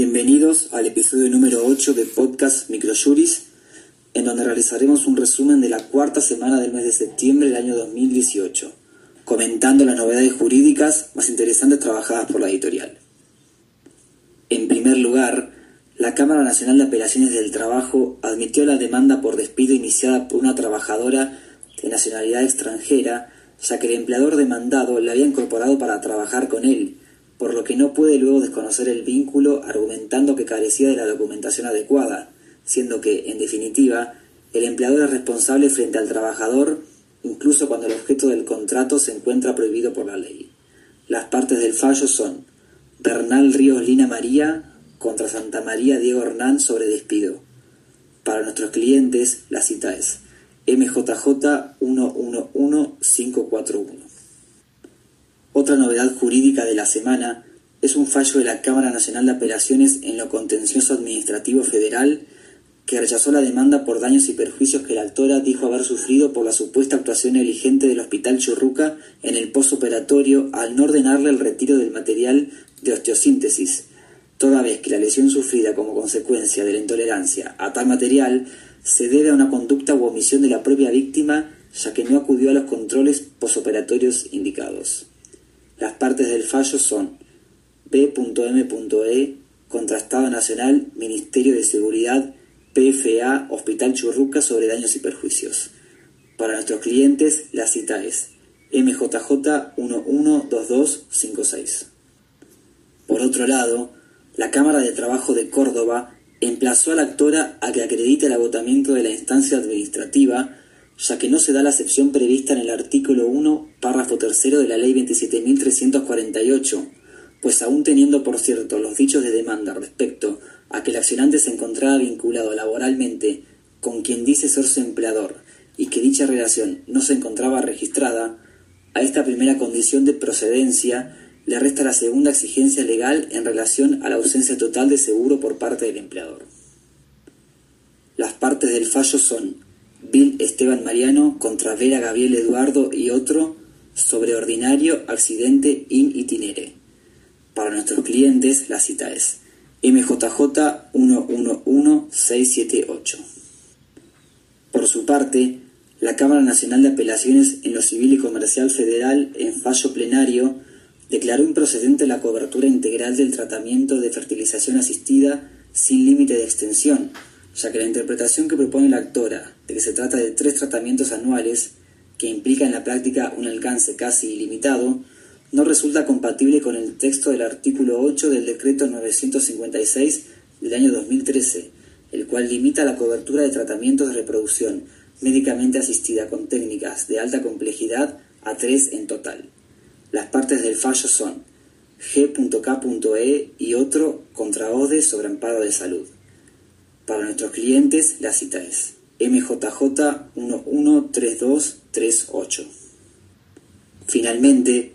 Bienvenidos al episodio número 8 de podcast Microjuris, en donde realizaremos un resumen de la cuarta semana del mes de septiembre del año 2018, comentando las novedades jurídicas más interesantes trabajadas por la editorial. En primer lugar, la Cámara Nacional de Apelaciones del Trabajo admitió la demanda por despido iniciada por una trabajadora de nacionalidad extranjera, ya que el empleador demandado la había incorporado para trabajar con él, por lo que no puede luego desconocer el vínculo argumentando que carecía de la documentación adecuada, siendo que, en definitiva, el empleador es responsable frente al trabajador incluso cuando el objeto del contrato se encuentra prohibido por la ley. Las partes del fallo son Bernal Ríos Lina María contra Santa María Diego Hernán sobre despido. Para nuestros clientes, la cita es MJJ 111541. Otra novedad jurídica de la semana es un fallo de la Cámara Nacional de Apelaciones en lo contencioso administrativo federal que rechazó la demanda por daños y perjuicios que la autora dijo haber sufrido por la supuesta actuación negligente del Hospital Churruca en el posoperatorio al no ordenarle el retiro del material de osteosíntesis, toda vez que la lesión sufrida como consecuencia de la intolerancia a tal material se debe a una conducta u omisión de la propia víctima ya que no acudió a los controles posoperatorios indicados. Las partes del fallo son B.M.E. contra Estado Nacional, Ministerio de Seguridad, PFA, Hospital Churruca sobre daños y perjuicios. Para nuestros clientes, la cita es MJJ 112256. Por otro lado, la Cámara de Trabajo de Córdoba emplazó a la actora a que acredite el agotamiento de la instancia administrativa ya que no se da la excepción prevista en el artículo 1, párrafo tercero de la Ley 27.348, pues aún teniendo por cierto los dichos de demanda respecto a que el accionante se encontraba vinculado laboralmente con quien dice ser su empleador y que dicha relación no se encontraba registrada, a esta primera condición de procedencia le resta la segunda exigencia legal en relación a la ausencia total de seguro por parte del empleador. Las partes del fallo son Bill Esteban Mariano contra Vera Gabriel Eduardo y otro sobre ordinario accidente in itinere. Para nuestros clientes la cita es MJJ 111678. Por su parte, la Cámara Nacional de Apelaciones en lo Civil y Comercial Federal, en fallo plenario, declaró improcedente la cobertura integral del tratamiento de fertilización asistida sin límite de extensión, ya que la interpretación que propone la actora de que se trata de tres tratamientos anuales, que implica en la práctica un alcance casi ilimitado, no resulta compatible con el texto del artículo 8 del decreto 956 del año 2013, el cual limita la cobertura de tratamientos de reproducción médicamente asistida con técnicas de alta complejidad a tres en total. Las partes del fallo son G.K.E y otro contra ODE sobre amparo de salud. Para nuestros clientes, la cita es MJJ 113238. Finalmente,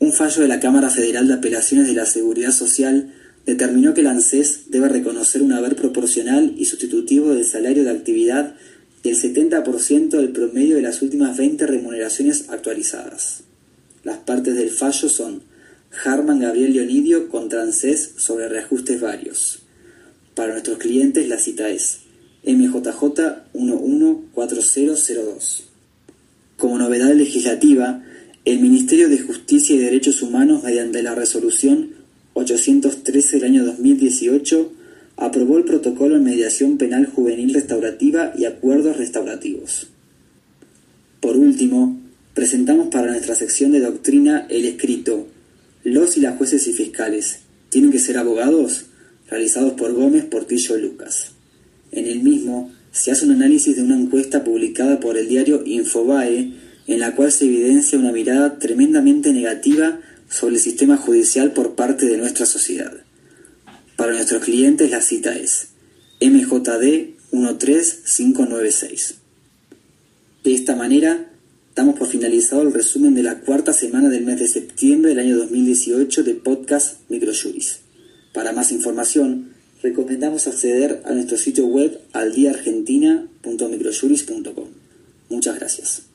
un fallo de la Cámara Federal de Apelaciones de la Seguridad Social determinó que el ANSES debe reconocer un haber proporcional y sustitutivo del salario de actividad del 70% del promedio de las últimas 20 remuneraciones actualizadas. Las partes del fallo son Harman Gabriel Leonidio contra ANSES sobre reajustes varios. Para nuestros clientes la cita es MJJ 114002. Como novedad legislativa, el Ministerio de Justicia y Derechos Humanos, mediante la resolución 813 del año 2018, aprobó el protocolo en mediación penal juvenil restaurativa y acuerdos restaurativos. Por último, presentamos para nuestra sección de doctrina el escrito Los y las jueces y fiscales, ¿tienen que ser abogados? Realizados por Gómez, Portillo y Lucas. En el mismo se hace un análisis de una encuesta publicada por el diario Infobae, en la cual se evidencia una mirada tremendamente negativa sobre el sistema judicial por parte de nuestra sociedad. Para nuestros clientes la cita es MJD 13596. De esta manera, damos por finalizado el resumen de la cuarta semana del mes de septiembre del año 2018 de podcast Microjuris. Para más información, recomendamos acceder a nuestro sitio web aldiaargentina.microjuris.com. Muchas gracias.